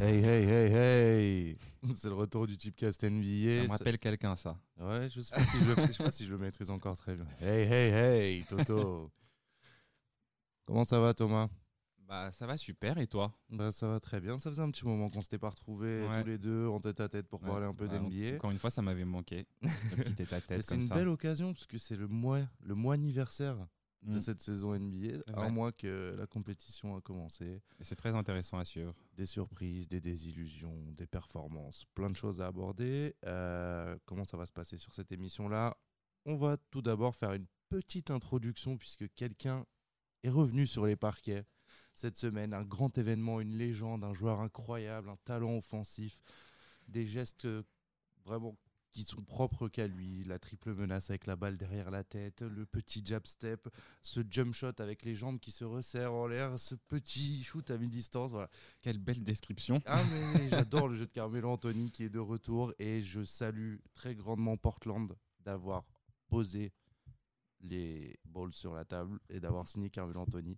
Hey, hey, hey, hey C'est le retour du Tipcast NBA. Ça me rappelle quelqu'un, ça. Ouais, je sais pas si je, sais pas si je le maîtrise encore très bien. Hey, hey, hey, Toto Comment ça va, Thomas? Bah, ça va super, et toi? Bah, ça va très bien. Ça faisait un petit moment qu'on s'était pas retrouvés Ouais. tous les deux en tête à tête pour Ouais. parler un peu Ouais, d'NBA. Encore une fois, ça m'avait manqué. Le petit tête à tête C'est une ça. belle occasion parce que c'est le mois, le mois anniversaire de Mm. cette saison NBA. Un mois que la compétition a commencé. C'est très intéressant à suivre. des surprises, des désillusions, des performances, plein de choses à aborder. Euh, comment ça va se passer sur cette émission-là? On va tout d'abord faire une petite introduction puisque quelqu'un est revenu sur les parquets cette semaine. Un grand événement, une légende, un joueur incroyable, un talent offensif, des gestes euh, vraiment qui sont propres qu'à lui, la triple menace avec la balle derrière la tête, le petit jab step, ce jump shot avec les jambes qui se resserrent en l'air, ce petit shoot à mi-distance, voilà. Quelle belle description. Ah mais j'adore le jeu de Carmelo Anthony qui est de retour et je salue très grandement Portland d'avoir posé les balls sur la table et d'avoir signé Carmelo Anthony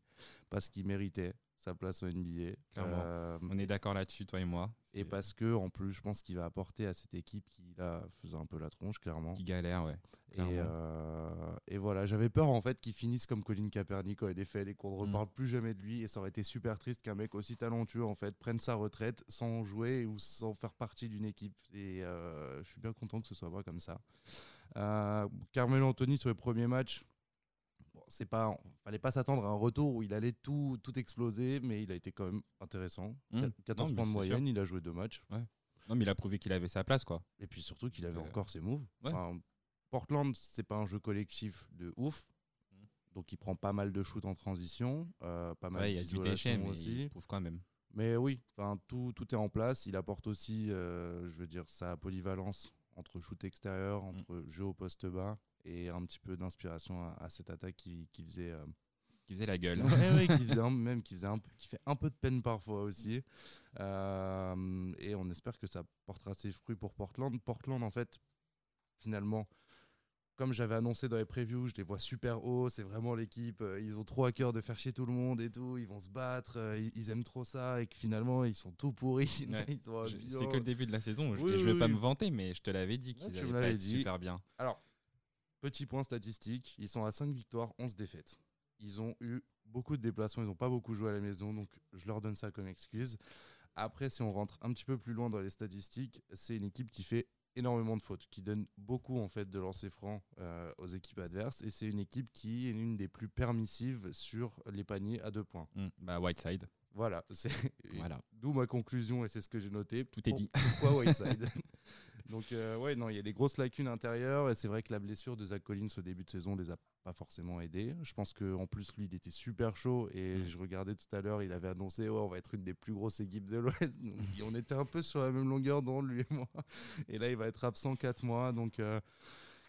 parce qu'il méritait sa place au NBA. Clairement. Euh, On est d'accord là-dessus, toi et moi. et parce que en plus je pense qu'il va apporter à cette équipe qui là faisait un peu la tronche clairement. Qui galère, ouais. Et, euh, et voilà, j'avais peur en fait qu'il finisse comme Colin Kaepernick en NFL et qu'on ne Mm. reparle plus jamais de lui. Et ça aurait été super triste qu'un mec aussi talentueux en fait prenne sa retraite sans jouer ou sans faire partie d'une équipe. Et euh, je suis bien content que ce soit pas comme ça. Carmelo Anthony sur les premiers matchs. C'est pas, fallait pas s'attendre à un retour où il allait tout, tout exploser, mais il a été quand même intéressant. Mm. 14 Non, points de moyenne, il a joué deux matchs. Non, mais il a prouvé qu'il avait sa place, quoi. Et puis surtout qu'il avait Euh, encore ses moves. ouais. Enfin, Portland, c'est pas un jeu collectif de ouf. Mm. Donc il prend pas mal de shoots en transition, euh, pas mal Ouais, il y a du d'isolation aussi. il prouve quand même. Mais oui, enfin tout, tout est en place. Il apporte aussi, euh, je veux dire, sa polyvalence entre shoot extérieur, Mm. entre jeu au poste bas et un petit peu d'inspiration à, à cette attaque qui, qui faisait euh, Qui faisait la gueule. Ouais, ouais, qui faisait un- même qui faisait un qui fait un peu de peine parfois aussi. Euh, et on espère que ça portera ses fruits pour Portland. Portland, en fait, finalement, comme j'avais annoncé dans les previews, je les vois super hauts. C'est vraiment l'équipe. euh, Ils ont trop à cœur de faire chier tout le monde et tout. Ils vont se battre. Ils, ils aiment trop ça. Et que finalement, ils sont tout pourris. Ouais. C'est que le début de la saison. Je, Oui, et je oui, veux pas me vanter, mais je te l'avais dit qu'ils allaient pas être dit. super bien. Alors, petit point statistique, ils sont à 5 victoires, 11 défaites. Ils ont eu beaucoup de déplacements, ils n'ont pas beaucoup joué à la maison, donc je leur donne ça comme excuse. Après, si on rentre un petit peu plus loin dans les statistiques, c'est une équipe qui fait énormément de fautes, qui donne beaucoup en fait de lancers francs euh, aux équipes adverses, et c'est une équipe qui est l'une des plus permissives sur les paniers à deux points. Mm. Bah, Whiteside. Voilà, c'est Voilà. d'où ma conclusion et c'est ce que j'ai noté. Tout est dit. Pourquoi Whiteside Donc euh, ouais, non, il y a des grosses lacunes intérieures et c'est vrai que la blessure de Zach Collins au début de saison les a pas forcément aidés. Je pense que en plus lui, il était super chaud et je regardais tout à l'heure, il avait annoncé ouais, on va être une des plus grosses équipes de l'Ouest. On était un peu sur la même longueur d'onde lui et moi. Et là, il va être absent 4 mois, donc. euh,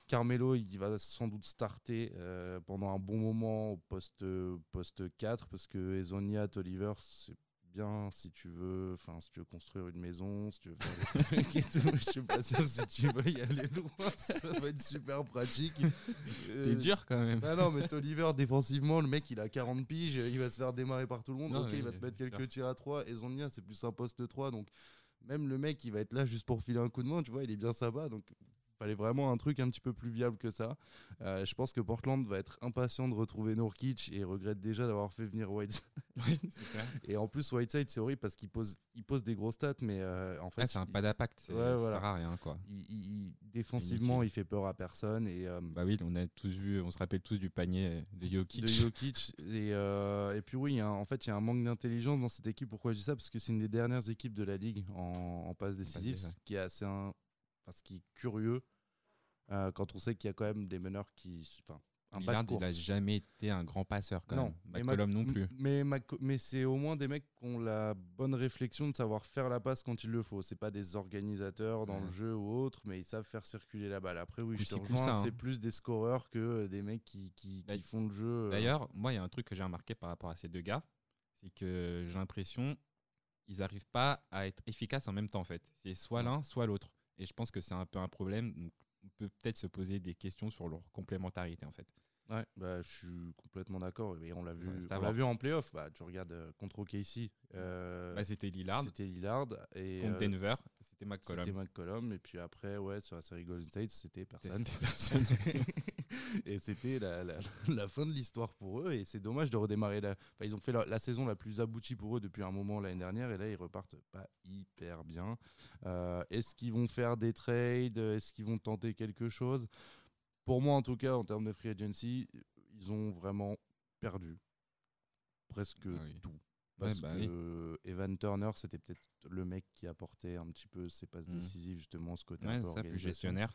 Carmelo, il va sans doute starter euh, pendant un bon moment au poste, poste 4 parce que Ezonia, Oliver, c'est bien si tu veux, enfin si tu veux construire une maison, si tu veux faire des trucs et tout. Je suis pas sûr si tu veux y aller loin, ça va être super pratique. T'es Euh, dur quand même. ah non, mais Oliver, défensivement, le mec, il a 40 piges, il va se faire démarrer par tout le monde. Non, ok, il va te mettre quelques sûr. tirs à 3. Et Zonia, c'est plus un poste 3. Donc, même le mec, il va être là juste pour filer un coup de main, tu vois, il est bien sympa. Donc, fallait vraiment un truc un petit peu plus viable que ça. Euh, je pense que Portland va être impatient de retrouver Nourkic et regrette déjà d'avoir fait venir White. Oui. Et en plus, Whiteside, c'est horrible parce qu'il pose, il pose des gros stats, mais euh, en fait, Ouais, c'est un pas d'impact. Ouais, Ça voilà. sert à rien, quoi. il- il- défensivement, il fait peur à personne. Et, euh, Bah oui, on a tous vu, on se rappelle tous du panier de Jokic. de Jokic. Et, et puis oui, il y a un- en fait, il y a un manque d'intelligence dans cette équipe. Pourquoi je dis ça? Parce que c'est une des dernières équipes de la ligue en, en passe décisive, décisive. ce qui est assez un- enfin, ce qui est curieux euh, quand on sait qu'il y a quand même des meneurs qui, enfin, un Lillard, il a jamais été un grand passeur quand Non, même. McCollum non plus. Mais, c'est au moins des mecs qui ont la bonne réflexion de savoir faire la passe quand il le faut. C'est pas des organisateurs dans Ouais. le jeu ou autre, mais ils savent faire circuler la balle. Après, oui, je te rejoins, coup-ça, hein. c'est plus des scoreurs que des mecs qui, qui, qui font le jeu. euh, D'ailleurs, moi, il y a un truc que j'ai remarqué par rapport à ces deux gars, c'est que j'ai l'impression ils n'arrivent pas à être efficaces en même temps, en fait. C'est soit l'un, soit l'autre. Et je pense que c'est un peu un problème. Donc, on peut peut-être se poser des questions sur leur complémentarité, en fait. Ouais, bah, je suis complètement d'accord. Et on l'a vu, on l'a vu en playoff. Bah, tu regardes euh, contre OKC. euh, Bah, c'était Lillard. c'était Lillard. Et Contre euh, Denver, c'était McCollum. c'était McCollum. Et puis après, ouais, sur la série Golden State, c'était personne. C'était personne. et c'était la, la- la fin de l'histoire pour eux. Et c'est dommage de redémarrer. La... Enfin, ils ont fait la, la saison la plus aboutie pour eux depuis un moment l'année dernière. Et là, ils repartent pas hyper bien. Euh, Est-ce qu'ils vont faire des trades? Est-ce qu'ils vont tenter quelque chose? Pour moi, en tout cas, en termes de free agency, ils ont vraiment perdu presque Ah oui. tout. Parce bah oui. que Evan Turner, c'était peut-être le mec qui apportait un petit peu ses passes Mhm. décisives, justement, ce côté Ouais, un peu ça, plus gestionnaire.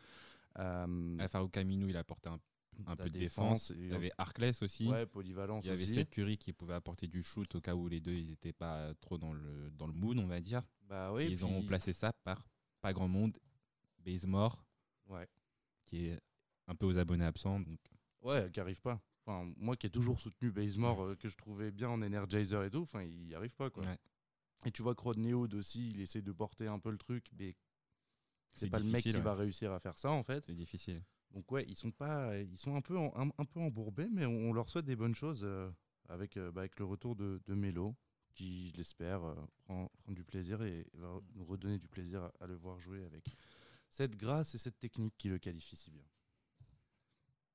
Euh, Farouk Aminu, il apportait un, un peu de défense. Il y avait Arkless aussi. Ouais, polyvalence Il y avait. Seth Curry qui pouvait apporter du shoot au cas où les deux ils n'étaient pas trop dans le, dans le mood, on va dire. Bah oui, ils ont remplacé ça par pas grand monde. Bazemore, Ouais. qui est un peu aux abonnés absents. Donc, Ouais, qui arrive pas. Enfin, moi qui ai toujours soutenu Bazemore, euh, que je trouvais bien en Energizer et tout, enfin, il y arrive pas quoi. Ouais. Et tu vois que Rodney Hood aussi, il essaie de porter un peu le truc, mais c'est pas le mec qui va réussir à faire ça en fait. c'est difficile. Donc ouais, ils sont pas, ils sont un peu, en- un, un peu embourbés, mais on, on leur souhaite des bonnes choses euh, avec, euh, bah, avec le retour de, de Melo, qui, je l'espère, euh, prend, prend du plaisir et va nous redonner du plaisir à, à le voir jouer avec cette grâce et cette technique qui le qualifie si bien.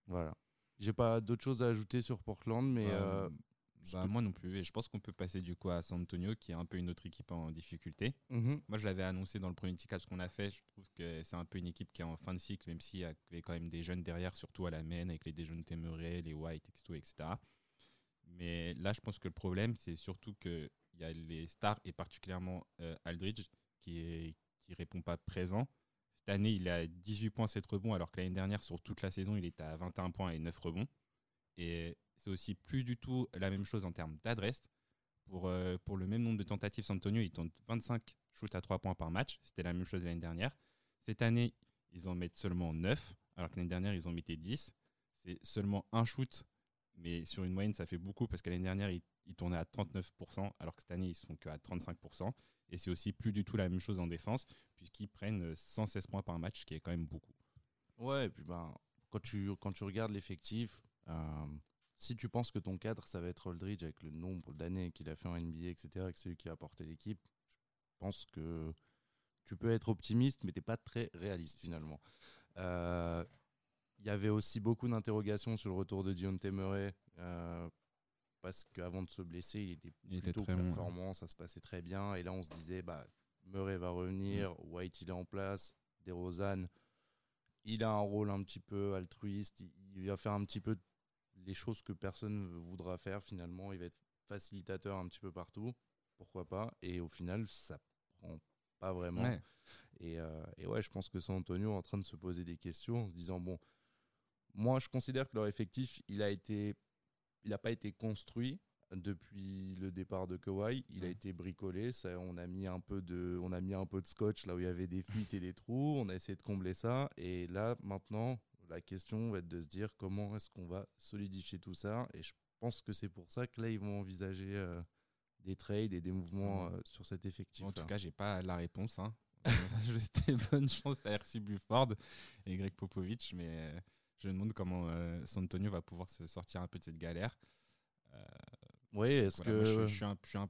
Voilà. J'ai pas d'autres choses à ajouter sur Portland, mais bah, moi non plus. Et je pense qu'on peut passer du coup à San Antonio, qui est un peu une autre équipe en difficulté. mhm. Moi, je l'avais annoncé dans le premier petit ce qu'on a fait. Je trouve que c'est un peu une équipe qui est en fin de cycle, même s'il y avait quand même des jeunes derrière, surtout à la main, avec les déjeunes Temeray, les White, etc. Mais là, je pense que le problème, c'est surtout qu'il y a les stars, et particulièrement euh, Aldridge, qui est qui répond pas présent. Cette année, il a 18 points, 7 rebonds, alors que l'année dernière, sur toute la saison, il était à 21 points et 9 rebonds. Et c'est aussi plus du tout la même chose en termes d'adresse. Pour, euh, pour le même nombre de tentatives, San Antonio, ils tentent 25 shoots à 3 points par match. C'était la même chose l'année dernière. Cette année, ils en mettent seulement 9, alors que l'année dernière, ils en mettaient 10. C'est seulement un shoot, mais sur une moyenne, ça fait beaucoup parce que l'année dernière, ils, tournaient à 39%, alors que cette année, ils sont qu'à 35%. Et c'est aussi plus du tout la même chose en défense, puisqu'ils prennent euh, 116 points par match, ce qui est quand même beaucoup. Ouais, et puis ben, quand, tu, quand tu regardes l'effectif, euh, si tu penses que ton cadre, ça va être Aldridge avec le nombre d'années qu'il a fait en NBA, etc., et que c'est lui qui a porté l'équipe, je pense que tu peux être optimiste, mais t'es pas très réaliste finalement. Euh, Il y avait aussi beaucoup d'interrogations sur le retour de Dion Murray, euh, parce qu'avant de se blesser, il était Il était plutôt bon, performant, ça se passait très bien, et là on se disait, bah, Murray va revenir, White il est en place, DeRozan il a un rôle un petit peu altruiste, il, il va faire un petit peu les choses que personne ne voudra faire finalement, il va être facilitateur un petit peu partout, pourquoi pas, et au final ça prend pas vraiment. Ouais. Et, euh, et ouais, je pense que San Antonio est en train de se poser des questions en se disant, bon, moi je considère que leur effectif, il a été, il n'a pas été construit depuis le départ de Kawhi, il a été bricolé, ça, on, a mis un peu de, on a mis un peu de scotch là où il y avait des fuites et des trous, on a essayé de combler ça, et là maintenant, la question va être de se dire comment est-ce qu'on va solidifier tout ça, et je pense que c'est pour ça que là ils vont envisager euh, des trades et des mouvements euh, sur cet effectif. En tout cas, j'ai pas la réponse. Hein. je souhaite bonne chance à RC Buford et Greg Popovich, mais euh, je me demande comment euh, San Antonio va pouvoir se sortir un peu de cette galère. Oui, est-ce voilà, moi, que je, je suis un, je, suis un,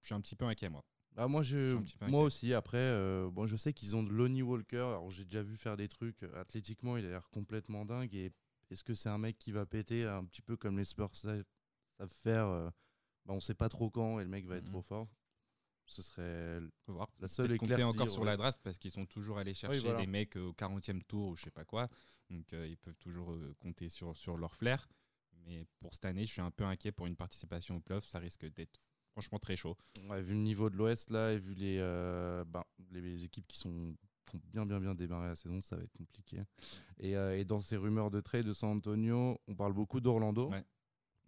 je suis un petit peu inquiet, moi. Ah, moi, Je moi aussi, après, euh, bon, je sais qu'ils ont de Lonnie Walker. Alors, j'ai déjà vu faire des trucs. euh, Athlétiquement, il a l'air complètement dingue. Et est-ce que c'est un mec qui va péter un petit peu comme les Spurs savent, faire euh, bah, On sait pas trop quand et le mec va être Mhm. trop fort. Ce serait. Voir. La seule éclaircie, encore sur la draft parce qu'ils sont toujours allés chercher voilà. des mecs au 40e tour ou je sais pas quoi. Donc euh, ils peuvent toujours euh, compter sur, sur leur flair. Mais pour cette année, je suis un peu inquiet pour une participation au playoff. Ça risque d'être franchement très chaud. Ouais, vu le niveau de l'Ouest, là, et vu les, euh, ben, les, équipes qui sont qui ont bien, bien, bien démarré la saison, ça va être compliqué. Et, euh, et dans ces rumeurs de trade de San Antonio, on parle beaucoup d'Orlando. Ouais.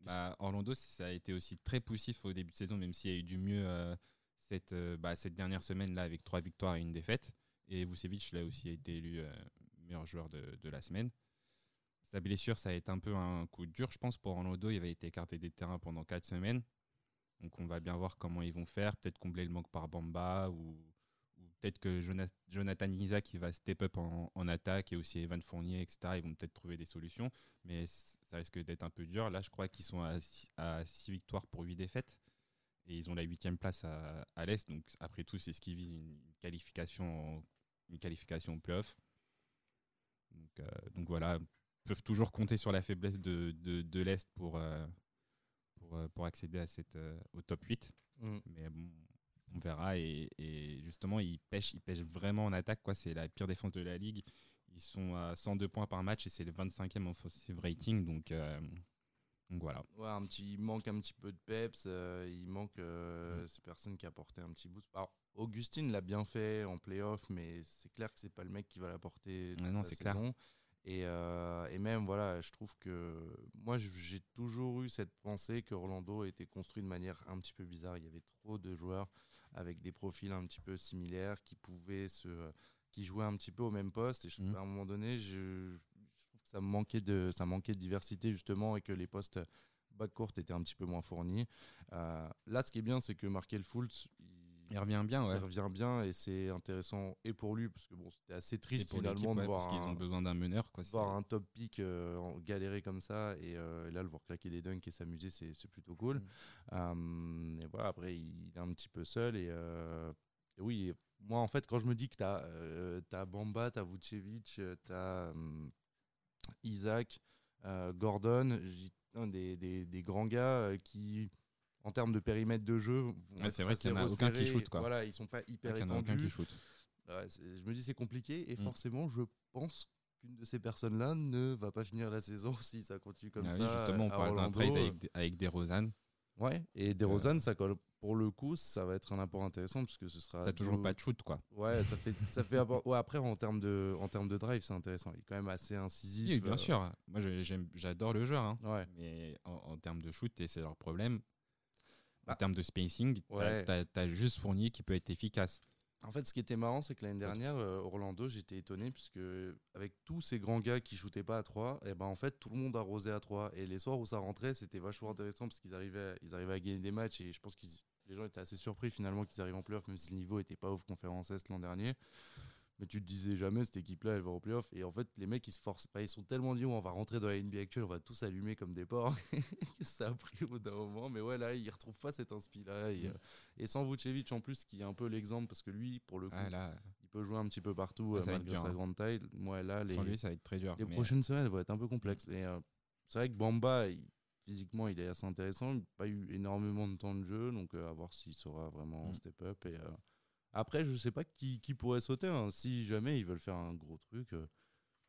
Bah, Orlando, ça a été aussi très poussif au début de saison, même s'il y a eu du mieux euh, cette, bah, cette dernière semaine-là avec trois victoires et une défaite. Et Vucevic, là aussi, a été élu meilleur joueur de, de la semaine. Sa blessure, ça a été un peu un coup dur, je pense, pour Orlando. Il avait été écarté des terrains pendant quatre semaines. Donc on va bien voir comment ils vont faire. Peut-être combler le manque par Bamba ou, peut-être que Jonathan Isaac il va step up en, attaque et aussi Evan Fournier, etc. Ils vont peut-être trouver des solutions, mais ça risque d'être un peu dur. Là, je crois qu'ils sont à 6 victoires pour 8 défaites et ils ont la huitième place à, l'Est. Donc, après tout, c'est ce qui vise une qualification, une qualification playoff. Donc, euh, donc voilà, ils peuvent toujours compter sur la faiblesse de, de, l'Est pour, euh, pour, euh, pour, accéder à cette, au top 8. Mm. Mais bon, on verra. Et, justement, ils pêchent, ils pêchent vraiment en attaque. Quoi. C'est la pire défense de la ligue. Ils sont à 102 points par match et c'est le 25e offensive rating. Donc, donc voilà. Ouais, un petit, il manque un petit peu de peps. Euh, il manque euh, mm. ces personnes qui apportaient un petit boost. Alors, Augustine l'a bien fait en playoff, mais c'est clair que c'est pas le mec qui va l'apporter. Non, c'est clair. Et, euh, et, même, voilà, je trouve que moi, j'ai toujours eu cette pensée que Orlando était construit de manière un petit peu bizarre. Il y avait trop de joueurs avec des profils un petit peu similaires qui pouvaient se. qui jouaient un petit peu au même poste. Et je, mm. à un moment donné, je, ça manquait de, ça manquait de diversité justement et que les postes backcourt étaient un petit peu moins fournis. Euh, là, ce qui est bien, c'est que Markel Fultz, il, revient bien, ouais. Il revient bien et c'est intéressant et pour lui parce que bon, c'était assez triste finalement de voir parce qu'ils ont besoin d'un meneur, quoi. Voir un top pick euh, galérer comme ça euh, et, là le voir claquer des dunks et s'amuser, c'est plutôt cool. Mm. et voilà, après il est un petit peu seul et, oui. Moi, en fait, quand je me dis que tu as, Bamba, tu as Vucevic, tu as Isaac, euh, Gordon, des, des, des, grands gars euh, qui, en termes de périmètre de jeu, c'est vrai qu'il n'y en a aucun qui shoot. Quoi. Voilà, ils sont pas hyper étendus. je me dis c'est compliqué et mm. forcément je pense qu'une de ces personnes-là ne va pas finir la saison si ça continue comme ah ça. justement, on parle d'un trade avec, avec des Rosanne. Ouais, et DeRozan, ça colle. Pour le coup, ça va être un apport intéressant puisque ce sera. T'as toujours pas de shoot, quoi. Ouais, ça fait, ça fait ouais, après, en termes de, en termes de drive, c'est intéressant. Il est quand même assez incisif. Oui, bien euh. sûr. Moi, j'adore le joueur. Hein. Ouais. Mais en, termes de shoot, et c'est leur problème, en bah. termes de spacing, t'as as, juste fourni qui peut être efficace. En fait, ce qui était marrant, c'est que l'année dernière, euh, Orlando, j'étais étonné puisque avec tous ces grands gars qui shootaient pas à 3, et eh ben en fait tout le monde arrosait à 3 et les soirs où ça rentrait, c'était vachement intéressant parce qu'ils arrivaient, ils arrivaient à gagner des matchs et je pense que les gens étaient assez surpris finalement qu'ils arrivent en playoff même si le niveau était pas ouf conférence Est l'an dernier mais tu te disais jamais cette équipe-là elle va au playoff. Et en fait, les mecs ils se forcent pas, ils sont tellement dit on va rentrer dans la NBA actuelle, on va tous allumer comme des porcs. ça a pris au bout d'un moment, mais ouais, là ils retrouvent pas cet inspi-là. Et, mm. et, sans Vucevic en plus, qui est un peu l'exemple parce que lui, pour le coup, il peut jouer un petit peu partout malgré sa hein. grande taille. Moi, là, les, sans lui, ça va être très dur. Les prochaines semaines vont être un peu complexes. Mais euh, c'est vrai que Bamba, physiquement, il est assez intéressant. Il n'a pas eu énormément de temps de jeu, donc euh, à voir s'il saura vraiment mm. step up. Et. Euh, après, je sais pas qui, qui pourrait sauter. Hein. Si jamais ils veulent faire un gros truc, euh,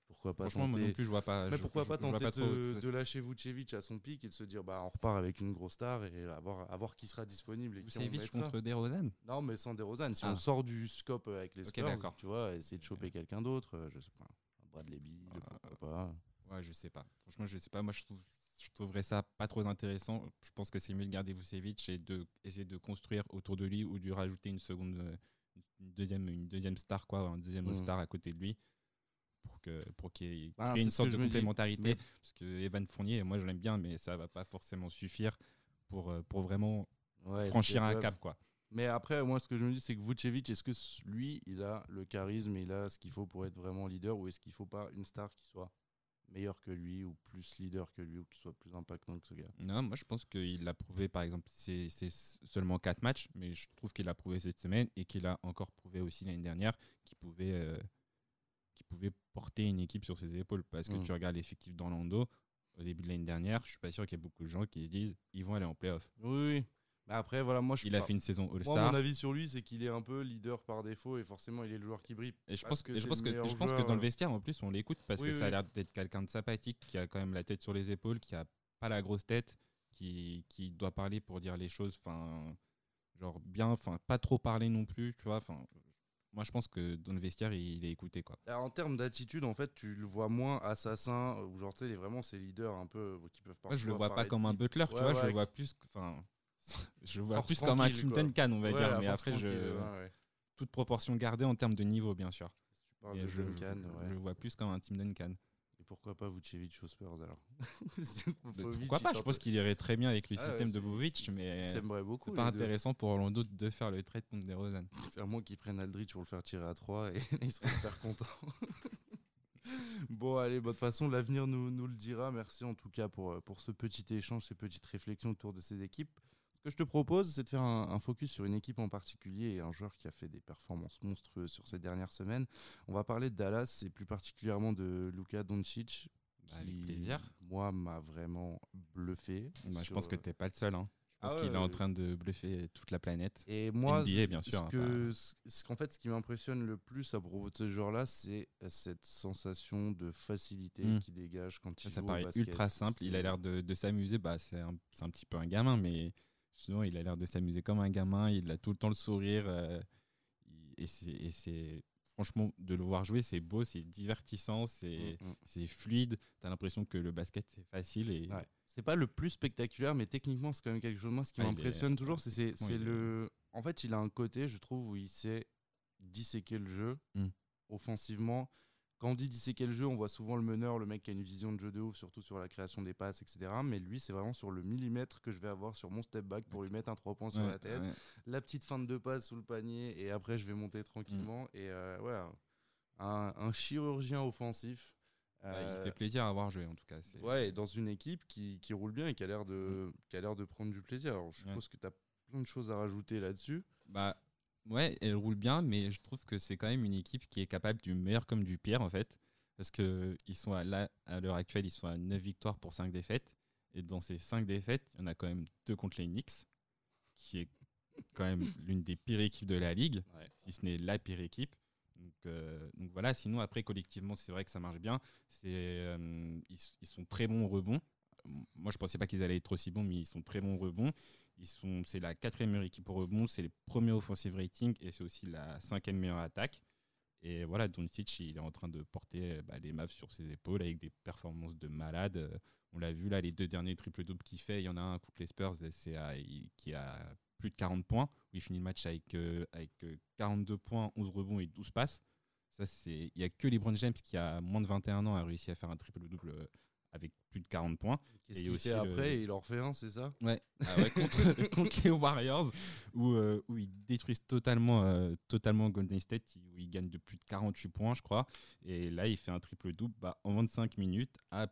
pourquoi pas Franchement, moi non plus, je vois pas. Mais pourquoi pas tenter de, lâcher Vucevic à son pic et de se dire, bah, on repart avec une grosse star et à voir, qui sera disponible. Vucevic contre DeRozan Non, mais sans DeRozan. Si on ah. sort du scope avec les Spurs, tu vois, essayer de choper quelqu'un d'autre, euh, je sais pas, un Bradley Beal, ah, pourquoi pas. Ouais, je sais pas. Franchement, je sais pas. Moi, je trouve je trouverais ça pas trop intéressant. Je pense que c'est mieux de garder Vucevic et de essayer de construire autour de lui ou de rajouter une seconde, euh, une deuxième, une deuxième star, quoi, un deuxième mm. star à côté de lui pour que pour qu'il y ait ah, une sorte de complémentarité. Parce que Evan Fournier, moi je l'aime bien, mais ça va pas forcément suffire pour, euh, pour vraiment franchir un cap. quoi. Mais après, moi, ce que je me dis, c'est que Vucevic, est-ce que lui, il a le charisme, il a ce qu'il faut pour être vraiment leader, ou est-ce qu'il faut pas une star qui soit meilleur que lui ou plus leader que lui ou qui soit plus impactant que ce gars Non, moi je pense qu'il l'a prouvé par exemple, c'est seulement 4 matchs, mais je trouve qu'il l'a prouvé cette semaine et qu'il a encore prouvé aussi l'année dernière qu'il pouvait, euh, pouvait porter une équipe sur ses épaules parce que mm. tu regardes l'effectif d'Orlando au début de l'année dernière, je suis pas sûr qu'il y ait beaucoup de gens qui se disent ils vont aller en playoff. Oui, oui. Bah, après, voilà, moi, je il a fait une saison All-Star. mon avis sur lui, c'est qu'il est un peu leader par défaut et forcément, il est le joueur qui brille. Et je pense que, je pense que, je pense que dans le vestiaire, en plus, on l'écoute parce que ça a l'air d'être quelqu'un de sympathique, qui a quand même la tête sur les épaules, qui a pas la grosse tête, qui, qui doit parler pour dire les choses, enfin, genre bien, enfin, pas trop parler non plus, tu vois, enfin. Moi, je pense que dans le vestiaire, il est écouté. Quoi. en termes d'attitude, en fait, tu le vois moins assassin, ou genre, tu sais, vraiment ces leaders un peu qui peuvent pas. je le vois pas comme un butler, tu vois, je le vois plus. Enfin, je vois plus comme un Tim Duncan, on va dire, mais après, je... toute proportion gardée en termes de niveau, bien sûr. je, le vois plus comme un Tim Duncan. Et pourquoi pas Vucevic aux Spurs alors Pourquoi pas Je pense qu'il irait très bien avec le Ah système de Bovic, mais c'est pas les deux. intéressant pour Orlando de faire le trade contre DeRozan. C'est à moins qu'ils prennent Aldridge pour le faire tirer à 3 et il serait super content. bon, allez, bah, de toute façon, l'avenir nous, nous le dira. Merci en tout cas pour, euh, pour ce petit échange, ces petites réflexions autour de ces équipes. Ce que je te propose, c'est de faire un, un focus sur une équipe en particulier et un joueur qui a fait des performances monstrueuses sur ces dernières semaines. On va parler de Dallas et plus particulièrement de Luka Doncic. Avec plaisir. Moi, m'a vraiment bluffé. Bah, je pense que t'es pas le seul. hein. Je Ah ouais, qu'il est en train de bluffer toute la planète. Et moi, NBA, bien sûr, ce hein, que, ce- ce qu'en fait, ce qui m'impressionne le plus à propos de ce joueur-là, c'est cette sensation de facilité Mm. qu'il dégage quand Ça, il ça joue au paraît basket. ultra simple. Il a l'air de, de s'amuser. Bah, c'est un, c'est un petit peu un gamin, mais sinon, il a l'air de s'amuser comme un gamin. Il a tout le temps le sourire. euh, et c'est-. Franchement, de le voir jouer, c'est beau, c'est divertissant, c'est Mm, mm. fluide. T'as l'impression que le basket, c'est facile. Et Ouais. C'est pas le plus spectaculaire, mais techniquement, c'est quand même quelque chose. Moi, ce qui Ah, est- m'impressionne toujours, c'est, le. En fait, il a un côté, je trouve, où il sait disséquer le jeu Mm. offensivement. Quand on dit disséquer le jeu, on voit souvent le meneur, le mec qui a une vision de jeu de ouf, surtout sur la création des passes, etc. Mais lui, c'est vraiment sur le millimètre que je vais avoir sur mon step back pour lui mettre un 3 points sur Ouais, la tête. ouais. la petite fin de deux passes sous le panier et après je vais monter tranquillement Mm. et euh, ouais un, un chirurgien offensif euh, il fait plaisir à voir jouer, en tout cas. ouais dans une équipe qui, qui roule bien et qui a l'air de qui a l'air de prendre du plaisir alors je Mm. Suppose que tu as plein de choses à rajouter là-dessus Bah ouais, elle roule bien, mais je trouve que c'est quand même une équipe qui est capable du meilleur comme du pire en fait. Parce que ils sont à, là, à l'heure actuelle, ils sont à 9 victoires pour 5 défaites. Et dans ces 5 défaites, il y en a quand même deux contre les Knicks, qui est quand même l'une des pires équipes de la ligue, Ouais. si ce n'est la pire équipe. Donc, euh, donc voilà, sinon après collectivement, c'est vrai que ça marche bien. C'est, euh, ils, ils sont très bons au rebond. Moi, je pensais pas qu'ils allaient être aussi bons, mais ils sont très bons au rebond. C'est la quatrième meilleure équipe au rebond, c'est les premiers offensive rating et c'est aussi la cinquième meilleure attaque. Et voilà, Doncic, il est en train de porter bah, les Mavs sur ses épaules avec des performances de malade. Euh, On l'a vu là, les deux derniers triple-doubles qu'il fait, il y en a un contre les Spurs c'est à- il- qui a plus de 40 points, où il finit le match avec, euh, avec euh, 42 points, 11 rebonds et 12 passes. Ça, il n'y a que LeBron James qui a moins de 21 ans a réussi à faire un triple-double euh, avec plus de 40 points. qu'est-ce qu'il fait le- après? Il en refait un c'est ça? Ouais, ah ouais, contre, contre les Warriors, où, euh, où ils détruisent totalement, euh, totalement Golden State, où ils gagnent de plus de 48 points, je crois. Et là, il fait un triple-double bah, en 25 minutes à,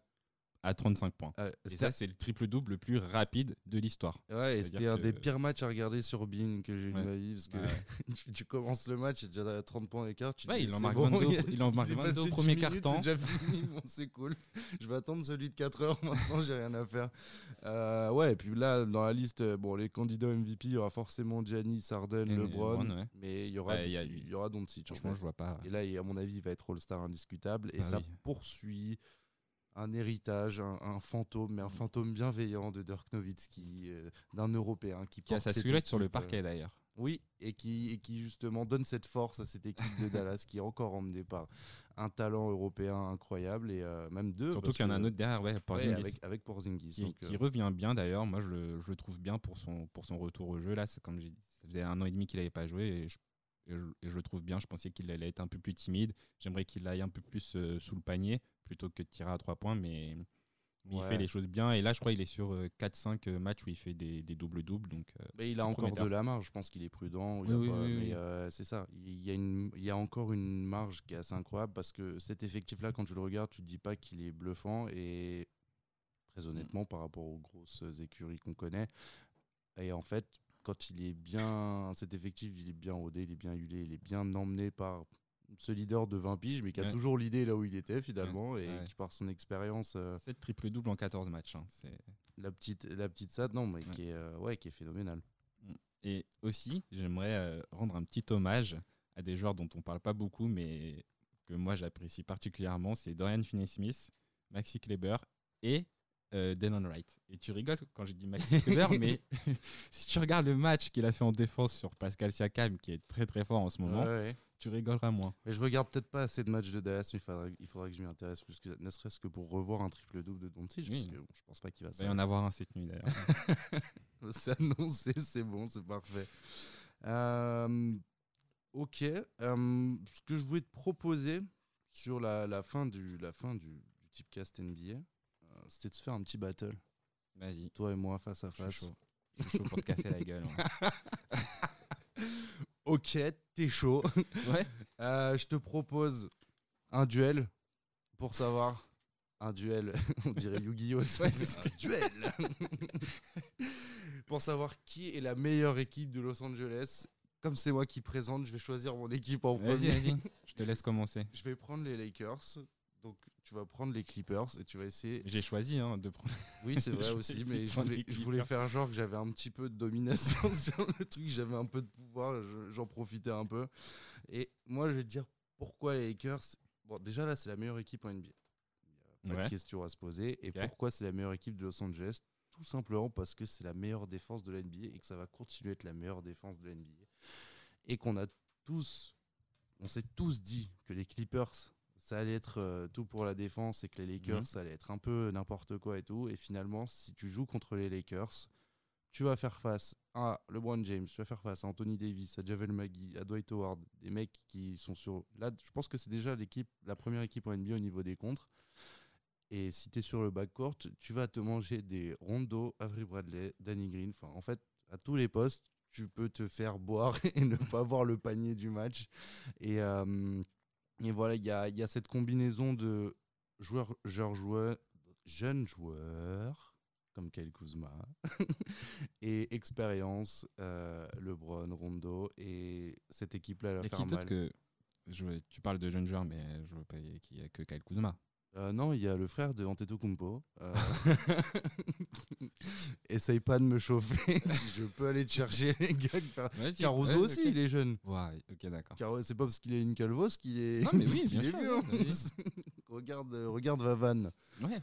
à 35 points. Euh, Et ça, c'est le triple-double le plus rapide de l'histoire. Ouais, et c'était un que- des pires matchs à regarder sur Bean que j'ai eu Ouais. ma vie parce que Ouais. tu, tu commences le match et déjà à 30 points d'écart. Tu Ouais, dis, il en marque bon, 22 au- il- il en marque s'est 22 au premier 10 minutes, quart-temps. C'est déjà fini, bon, c'est cool. Je vais attendre celui de 4 heures maintenant, j'ai rien à faire. Euh, ouais, et puis là, dans la liste, euh, bon, les candidats MVP, il y aura forcément Giannis, Harden, LeBron, LeBron, ouais. mais il y aura, il y a- il y aura Doncic. en Franchement, je vois pas. Et là, à mon avis, il va être All-Star indiscutable. Et Bah ça oui. poursuit un héritage, un, un fantôme, Mm. mais un fantôme bienveillant de Dirk Nowitzki, euh, d'un Européen qui, Qui a sa silhouette sur le équipe, euh, parquet d'ailleurs. oui, et qui, et qui justement donne cette force à cette équipe de Dallas qui est encore emmenée par un talent européen incroyable et euh, même deux. Surtout qu'il y en a un autre derrière, ouais, ouais, Porzingis. avec, avec Porzingis. qui, donc, qui revient bien d'ailleurs. Moi, je le, je le trouve bien pour son, pour son retour au jeu. Là, c'est comme j'ai dit, ça faisait un an et demi qu'il n'avait pas joué et je, et je- et je le trouve bien. Je pensais qu'il allait être un peu plus timide. J'aimerais qu'il aille un peu plus euh, sous le panier plutôt que de tirer à trois points, mais, mais il fait les choses bien. Et là, je crois qu'il est sur euh, 4-5 matchs où il fait des, des doubles-doubles. Donc, euh, mais il a encore prometteur. de la marge, je pense qu'il est prudent. Oui, oui, pas- oui, mais euh, c'est ça, il y, a une, il y a encore une marge qui est assez incroyable parce que cet effectif-là, quand tu le regardes, tu te dis pas qu'il est bluffant et très honnêtement, par rapport aux grosses écuries qu'on connaît, et en fait, quand il est bien, cet effectif, il est bien rodé, il est bien huilé, il est bien emmené par ce leader de 20 piges, mais qui a Ouais. toujours l'idée là où il était finalement, et ouais. qui par son expérience, euh, 7 triple-double en 14 matchs. hein. C'est- la petite, la petite SAT, non, mais qui est, euh, ouais, qui est phénoménal. Et aussi, j'aimerais euh, rendre un petit hommage à des joueurs dont on parle pas beaucoup, mais que moi j'apprécie particulièrement. C'est Dorian Finney-Smith, Maxi Kleber et euh, Delon Wright. Et tu rigoles quand j'ai dit Maxi Kleber, mais si tu regardes le match qu'il a fait en défense sur Pascal Siakam, qui est très très fort en ce moment, Ouais, ouais. tu rigoleras moins. Mais je regarde peut-être pas assez de matchs de Dallas, mais il faudra, il faudra que je m'y intéresse plus, que, ne serait-ce que pour revoir un triple-double de Doncic, Oui. parce que bon, je pense pas qu'il va Il va y en avoir un cette nuit d'ailleurs. C'est annoncé, c'est bon, c'est parfait. Euh, ok. euh, ce que je voulais te proposer sur la, la fin, du, la fin du, du Tipcast NBA, c'était de se faire un petit battle, Vas-y. toi et moi face à Je suis face. chaud. Je suis chaud pour te casser la gueule. ouais. Ok, t'es chaud. Ouais. Euh, je te propose un duel pour savoir. Un duel, on dirait Yu-Gi-Oh! Ouais, c'est ce un duel Pour savoir qui est la meilleure équipe de Los Angeles. Comme c'est moi qui présente, je vais choisir mon équipe en Vas-y, premier. vas-y. Je te laisse commencer. Je vais prendre les Lakers. Donc tu vas prendre les Clippers et tu vas essayer. J'ai choisi hein, de prendre. Oui, c'est vrai aussi, mais je voulais, je faire genre que j'avais un petit peu de domination sur le truc, j'avais un peu de pouvoir, je- j'en profitais un peu. Et moi, je vais te dire pourquoi les Lakers. Bon, déjà là, c'est la meilleure équipe en NBA. Il n'y a pas Ouais. de question à se poser. Et pourquoi c'est la meilleure équipe de Los Angeles? Tout simplement parce que c'est la meilleure défense de la NBA et que ça va continuer à être la meilleure défense de la NBA. Et qu'on a tous, on s'est tous dit que les Clippers, ça allait être euh, tout pour la défense et que les Lakers, Mhm. ça allait être un peu n'importe quoi et tout. Et finalement, si tu joues contre les Lakers, tu vas faire face à LeBron James, tu vas faire face à Anthony Davis, à Javel McGee, à Dwight Howard, des mecs qui sont sur. Là, je pense que c'est déjà l'équipe, la première équipe en NBA au niveau des contres. Et si tu es sur le backcourt, tu vas te manger des Rondo, Avery Bradley, Danny Green. Enfin, en fait, à tous les postes, tu peux te faire boire et ne pas voir le panier du match. Et, euh, et voilà, il y a, il y a cette combinaison de joueurs, joueurs, joueurs, jeunes joueurs, comme Kyle Kuzma, et expérience, euh, LeBron, Rondo. Et cette équipe-là, qui d'autre mal. que. je- tu parles de jeunes joueurs, mais je vois pas qu'il y a que Kyle Kuzma. Euh, non, il y a le frère de Antetokounmpo. Euh... Essaye pas de me chauffer. je peux aller te chercher les gars. Caruso ouais, aussi, il est jeune. Ouais, ok, d'accord. Car c'est pas parce qu'il a une calvos qu'il est. Non, mais oui, bien sûr, vieux, regarde, regarde Vavan, Ouais.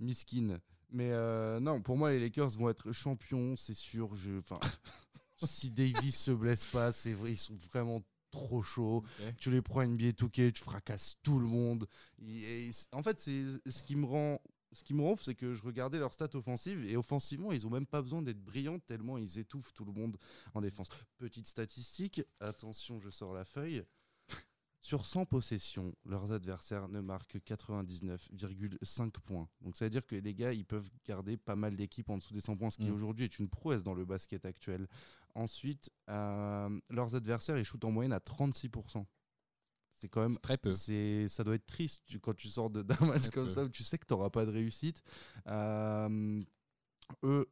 miskin. Mais euh, non, pour moi, les Lakers vont être champions, c'est sûr. Je, enfin, si Davis se blesse pas, c'est vrai, ils sont vraiment trop chauds. Ok. Tu les prends NBA 2K, tu fracasses tout le monde. Et- en fait, c'est ce qui me rend. Ce qui me rend c'est que je regardais leurs stats offensives et offensivement, ils ont même pas besoin d'être brillants tellement ils étouffent tout le monde en défense. Petite statistique, attention, je sors la feuille. Sur 100 possessions, leurs adversaires ne marquent que 99,5 points. Donc ça veut dire que les gars, ils peuvent garder pas mal d'équipes en dessous des 100 points, ce qui Mm. aujourd'hui est une prouesse dans le basket actuel. Ensuite, euh, leurs adversaires, ils shootent en moyenne à 36%. C'est quand même très peu. c'est ça doit être triste tu- quand tu sors d'un match comme peu. ça où tu sais que tu n'auras pas de réussite. Euh, eux,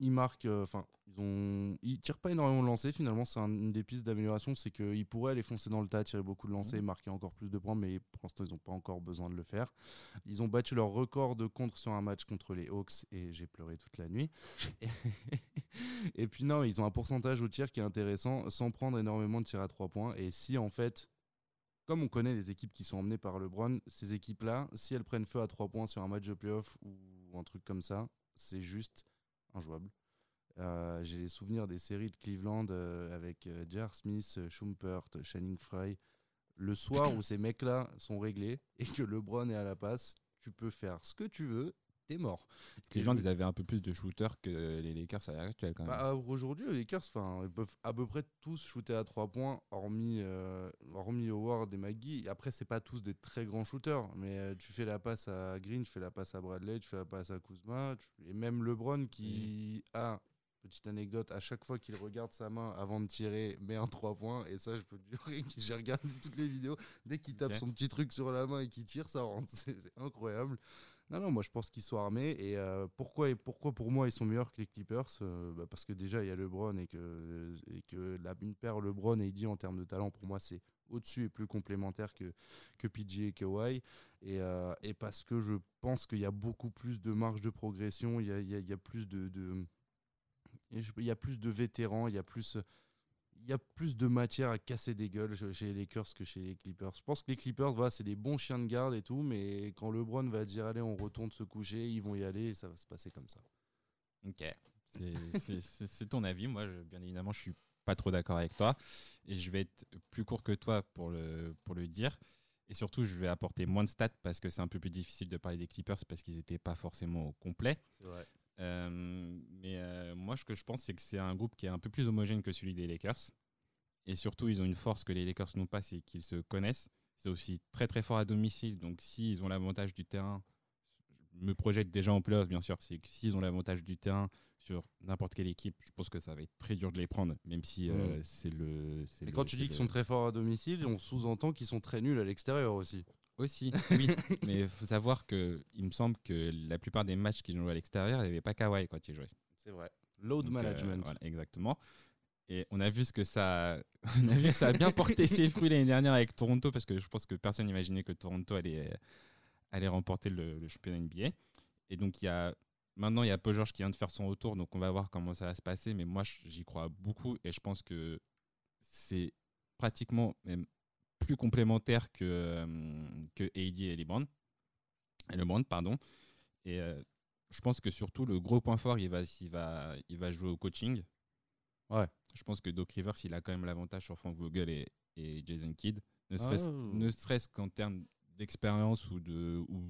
ils marquent, euh, enfin, ils ont, ils tirent pas énormément de lancers. Finalement, c'est un- une des pistes d'amélioration, c'est qu'ils pourraient aller foncer dans le tas, tirer beaucoup de lancers, Mhm. marquer encore plus de points, mais pour l'instant, ils n'ont pas encore besoin de le faire. Ils ont battu leur record de contre sur un match contre les Hawks et j'ai pleuré toute la nuit. Et, et puis non, ils ont un pourcentage au tir qui est intéressant, sans prendre énormément de tirs à trois points. Et si en fait comme on connaît les équipes qui sont emmenées par LeBron, ces équipes-là, si elles prennent feu à 3 points sur un match de playoff ou un truc comme ça, c'est juste injouable. Euh, J'ai les souvenirs des séries de Cleveland euh, avec euh, Jar Smith, euh, Schumpert, Channing Frye. Le soir où ces mecs-là sont réglés et que LeBron est à la passe, tu peux faire ce que tu veux, t'es mort. Les gens, ils avaient un peu plus de shooters que les Lakers à l'heure actuelle, quand même. Bah, Aujourd'hui, les Lakers, ils peuvent à peu près tous shooter à 3 points, hormis, euh, hormis Howard et McGee. Après, c'est pas tous des très grands shooters, mais euh, tu fais la passe à Green, tu fais la passe à Bradley, tu fais la passe à Kuzma, tu- et même LeBron qui a, petite anecdote, à chaque fois qu'il regarde sa main avant de tirer, met un 3 points. Et ça, je peux te jurer que j'ai regardé toutes les vidéos. Dès qu'il tape son petit truc sur la main et qu'il tire, ça rentre. C'est incroyable. Non, non, moi je pense qu'ils sont armés. Et euh, pourquoi, et pourquoi pour moi ils sont meilleurs que les Clippers Euh, bah, Parce que déjà il y a LeBron et que, et que la, une paire LeBron et AD en termes de talent, pour moi c'est au-dessus et plus complémentaire que, que PG et Kawhi. Et, euh, et parce que je pense qu'il y a beaucoup plus de marge de progression, il y a, il y a- il y a plus de. de- il y a plus de vétérans, il y a plus. Il y a plus de matière à casser des gueules chez les Lakers que chez les Clippers. Je pense que les Clippers, voilà, c'est des bons chiens de garde et tout, mais quand LeBron va dire allez, on retourne se coucher, ils vont y aller et ça va se passer comme ça. Ok. C'est- ton avis. Moi, je- bien évidemment, je suis pas trop d'accord avec toi. Et je vais être plus court que toi pour le, pour le dire. Et surtout, je vais apporter moins de stats parce que c'est un peu plus difficile de parler des Clippers parce qu'ils n'étaient pas forcément au complet. Vrai. Euh, mais euh, moi, ce que je pense, c'est que c'est un groupe qui est un peu plus homogène que celui des Lakers. Et surtout, ils ont une force que les Lakers n'ont pas, c'est qu'ils se connaissent. c'est aussi très très fort à domicile. Donc s'ils ont l'avantage du terrain, je me projette déjà en playoff, bien sûr, c'est que s'ils ont l'avantage du terrain sur n'importe quelle équipe, je pense que ça va être très dur de les prendre, même si euh, Mm. c'est le. Et le- quand tu dis qu'ils sont très forts à domicile, on sous-entend qu'ils sont très nuls à l'extérieur aussi. Aussi, oui. mais il faut savoir que il me semble que la plupart des matchs qu'ils ont joué à l'extérieur, il n'y avait pas Kawhi quand ils jouaient. C'est vrai. Load Donc, euh, management. voilà, exactement. Et on a vu ce que ça, on a vu que ça a bien porté ses fruits l'année dernière avec Toronto parce que je pense que personne n'imaginait que Toronto allait, allait remporter le, le championnat NBA. Et donc il y a maintenant il y a Paul George qui vient de faire son retour, donc on va voir comment ça va se passer. Mais moi j'y crois beaucoup et je pense que c'est pratiquement même plus complémentaire que euh, que AD et LeBron. Et LeBron pardon. Et euh, je pense que surtout le gros point fort il va il va il va jouer au coaching. Ouais. Je pense que Doc Rivers, il a quand même l'avantage sur Frank Vogel et, et Jason Kidd, ne serait-ce Ah. serait-ce qu'en termes d'expérience ou de ou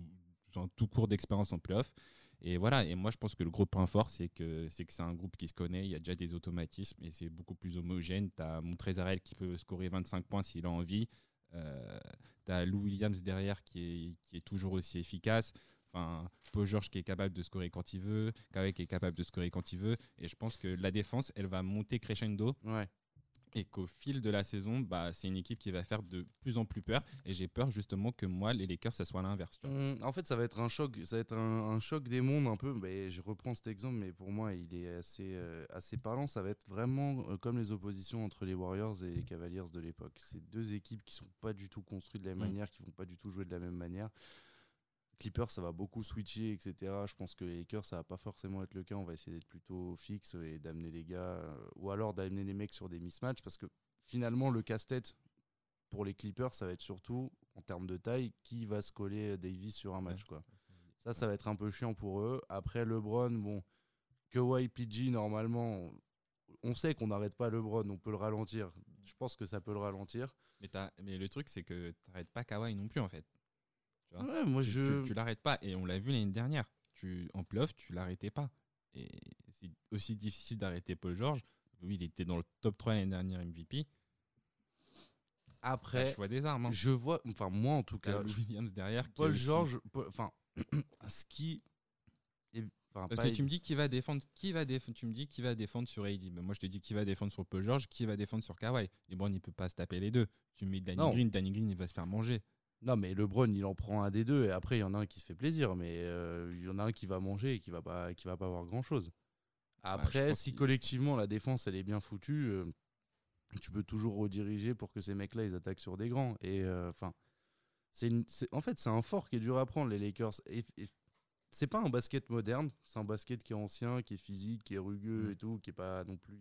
en tout court d'expérience en playoff. Et voilà, et moi je pense que le gros point fort, c'est que c'est un groupe qui se connaît, il y a déjà des automatismes et c'est beaucoup plus homogène. Tu as Montrezarel qui peut scorer 25 points s'il a envie. Euh, tu as Lou Williams derrière qui est, qui est toujours aussi efficace. Enfin, Paul George qui est capable de scorer quand il veut, Kawhi qui est capable de scorer quand il veut. Et je pense que la défense, elle va monter crescendo Ouais. Et qu'au fil de la saison, bah, c'est une équipe qui va faire de plus en plus peur. Et j'ai peur justement que moi, les Lakers, ça soit l'inverse. Hum, En fait, ça va être un choc, ça va être un, un choc des mondes un peu. Mais je reprends cet exemple, mais pour moi, il est assez, euh, assez parlant. Ça va être vraiment euh, comme les oppositions entre les Warriors et les Cavaliers de l'époque. C'est deux équipes qui sont pas du tout construites de la même Mm. manière, qui vont pas du tout jouer de la même manière. Clippers, ça va beaucoup switcher, etc. Je pense que les Lakers, ça va pas forcément être le cas. On va essayer d'être plutôt fixe et d'amener les gars, euh, ou alors d'amener les mecs sur des mismatchs, parce que finalement, le casse-tête pour les Clippers, ça va être surtout en termes de taille, qui va se coller Davis sur un match, quoi. Ça, ça va être un peu chiant pour eux. Après, LeBron, bon, Kawhi PG, normalement, on sait qu'on n'arrête pas LeBron, on peut le ralentir. Je pense que ça peut le ralentir. Mais, mais le truc, c'est que tu n'arrêtes pas Kawhi non plus, en fait. Tu vois Ouais, moi, tu, je. tu- tu l'arrêtes pas. Et on l'a vu l'année dernière. Tu, en playoff, tu l'arrêtais pas. Et c'est aussi difficile d'arrêter Paul George. Il était dans le top 3 l'année dernière MVP. Après, le choix des armes. hein. je vois, enfin, moi en tout cas, je- Williams derrière. Paul George, enfin, ce qui. Parce pas que tu me dis qui va défendre, qui va défendre, tu me dis qui va défendre sur AD. Ben moi je te dis qui va défendre sur Paul George, qui va défendre sur Kawhi. LeBron il peut pas se taper les deux. Tu mets Danny Non. Green, Danny Green il va se faire manger. Non, mais LeBron, il en prend un des deux, et après, il y en a un qui se fait plaisir, mais euh, il y en a un qui va manger et qui va pas, qui va pas avoir grand chose. Après, si collectivement la défense elle est bien foutue, euh, tu peux toujours rediriger pour que ces mecs-là ils attaquent sur des grands. Et euh, enfin, c'est- en fait, c'est un fort qui est dur à prendre, les Lakers. Et, et c'est pas un basket moderne, c'est un basket qui est ancien, qui est physique, qui est rugueux Mm. et tout, qui est pas non plus,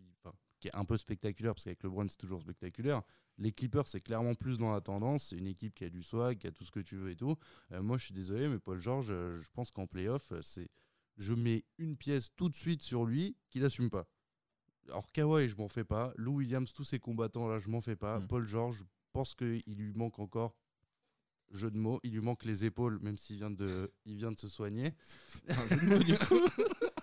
qui est un peu spectaculaire parce qu'avec LeBron c'est toujours spectaculaire. Les Clippers c'est clairement plus dans la tendance, c'est une équipe qui a du swag, qui a tout ce que tu veux et tout. Euh, moi je suis désolé, mais Paul George, euh, je pense qu'en playoff, euh, c'est, je mets une pièce tout de suite sur lui qu'il assume pas. Alors Kawhi, je m'en fais pas. Lou Williams, tous ces combattants là, je m'en fais pas. Mm. Paul George, je pense qu'il lui manque encore jeu de mots, il lui manque les épaules, même s'il vient de, il vient de se soigner. C'est un jeu de mots, du coup.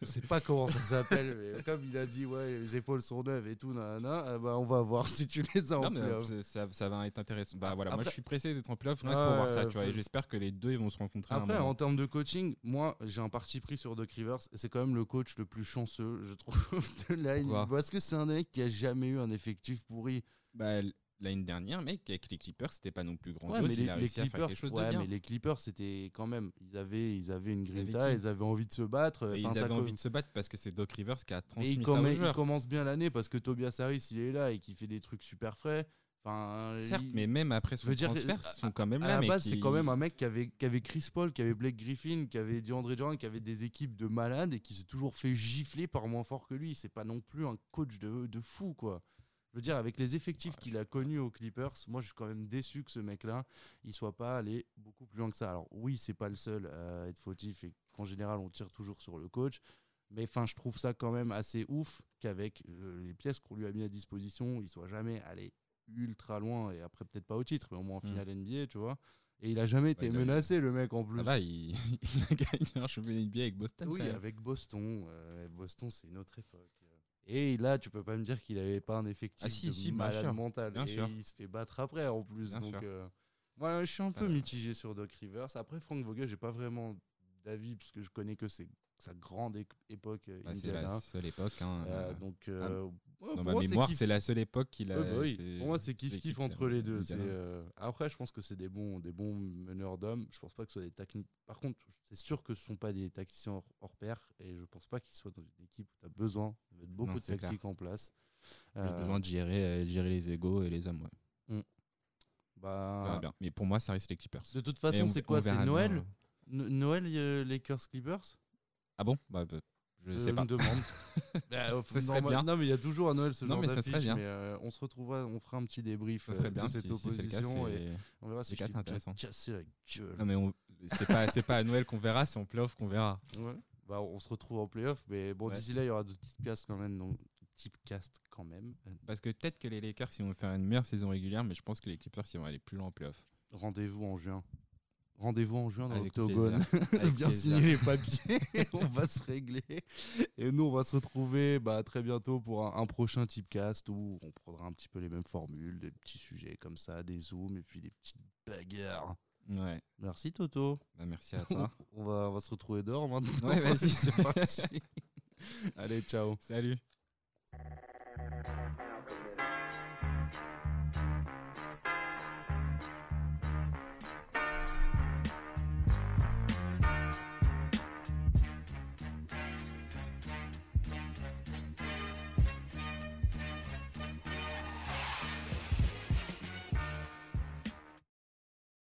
Je sais pas comment ça s'appelle, mais comme il a dit, ouais, les épaules sont neuves et tout, nanana, bah, on va voir si tu les as en Non, mais ça, ça va être intéressant. Bah voilà, moi je suis pressé d'être en playoff que pour voir ça, tu vois. Et j'espère que les deux ils vont se rencontrer Après, en termes de coaching, moi, j'ai un parti pris sur Doc Rivers. C'est quand même le coach le plus chanceux, je trouve, de la Parce que c'est un mec qui a jamais eu un effectif pourri. Bah, L'année dernière, mec, avec les Clippers, c'était pas non plus grand Ouais, chose. mais les, à Clippers, quelque chose ouais, de bien. mais les Clippers, c'était quand même, ils avaient, ils avaient une grinta, ils avaient envie de se battre. Et ils avaient envie de se battre parce que c'est Doc Rivers qui a Et transmis il, ça aux bien l'année parce que Tobias Harris, il est là et qui fait des trucs super frais. Enfin, Certes, il- mais même après son veux dire, transfert, à- ils sont quand même à là. la mais base, qui- c'est quand même un mec qui avait, qui avait Chris Paul, qui avait Blake Griffin, qui avait DeAndre Jordan, qui avait des équipes de malades et qui s'est toujours fait gifler par moins fort que lui. C'est pas non plus un coach de, de fou, quoi. Je veux dire, avec les effectifs qu'il a connus aux Clippers, moi je suis quand même déçu que ce mec-là, il soit pas allé beaucoup plus loin que ça. Alors oui, c'est pas le seul à être fautif et qu'en général on tire toujours sur le coach. Mais enfin, je trouve ça quand même assez ouf qu'avec euh, les pièces qu'on lui a mis à disposition, il soit jamais allé ultra loin et après peut-être pas au titre, mais au moins en Mm. finale NBA, tu vois. Et il a jamais été menacé, le mec en plus. Ça va, il, il a gagné un championnat NBA avec Boston. oui, avec Boston. euh, Boston, c'est une autre époque. Et là, tu peux pas me dire qu'il avait pas un effectif Ah, si, de si, malade mental. bien et sûr. il se fait battre après en plus. Bien donc, euh, moi, je suis un peu Euh. mitigé sur Doc Rivers. Après, Frank Vogel, j'ai pas vraiment d'avis puisque je connais que c'est sa grande époque euh, Bah, c'est Indiana. la seule époque. hein, euh, donc, euh, ouais, dans ma moi, mémoire, c'est la seule époque qu'il a. Ouais, bah oui. c'est- Pour moi, c'est kiff l'équipe kiff qui a- entre les deux. Euh, Après, je pense que c'est des bons, des bons meneurs d'hommes. Je pense pas que ce soit des techniques. Par contre, c'est sûr que ce sont pas des tacticiens hors, hors pair. Et je pense pas qu'ils soient dans une équipe où tu as besoin de mettre beaucoup Non, de clair. tactiques en place. J'ai Euh, besoin de gérer, euh, gérer les égos et les hommes. Ouais. On bah, bien. Mais pour moi, ça reste les Clippers. de toute façon, on- c'est quoi? C'est Noël? euh. No- Noël, euh, Lakers Clippers? Ah bon? Bah, bah, Je Euh, sais pas. me demande. Bah, au- Ça serait normal- bien. Non, mais il y a toujours à Noël ce Non, genre mais ça serait d'affiche, bien. mais euh, on se retrouvera, on fera un petit débrief Ça euh, serait bien de si, cette si cas. opposition et c'est- on verra si je intéressant. la gueule. Non mais on- c'est pas c'est pas à Noël qu'on verra, c'est en playoff qu'on verra. Ouais. Bah, on se retrouve en playoff, mais bon, Ouais. d'ici là, il y aura de petites castes quand même. Donc, type cast quand même. Parce que peut-être que les Lakers ils vont faire une meilleure saison régulière, mais je pense que les Clippers ils vont aller plus loin en playoff. Rendez-vous en juin. Rendez-vous en juin dans l'octogone. bien signer les papiers. on va se régler. Et nous, on va se retrouver bah, très bientôt pour un, un prochain typecast où on prendra un petit peu les mêmes formules, des petits sujets comme ça, des zooms et puis des petites bagarres. Ouais. Merci Toto. Bah, merci à toi. On va, on va se retrouver dehors maintenant. Ouais, vas-y. c'est parti. Allez, ciao. Salut.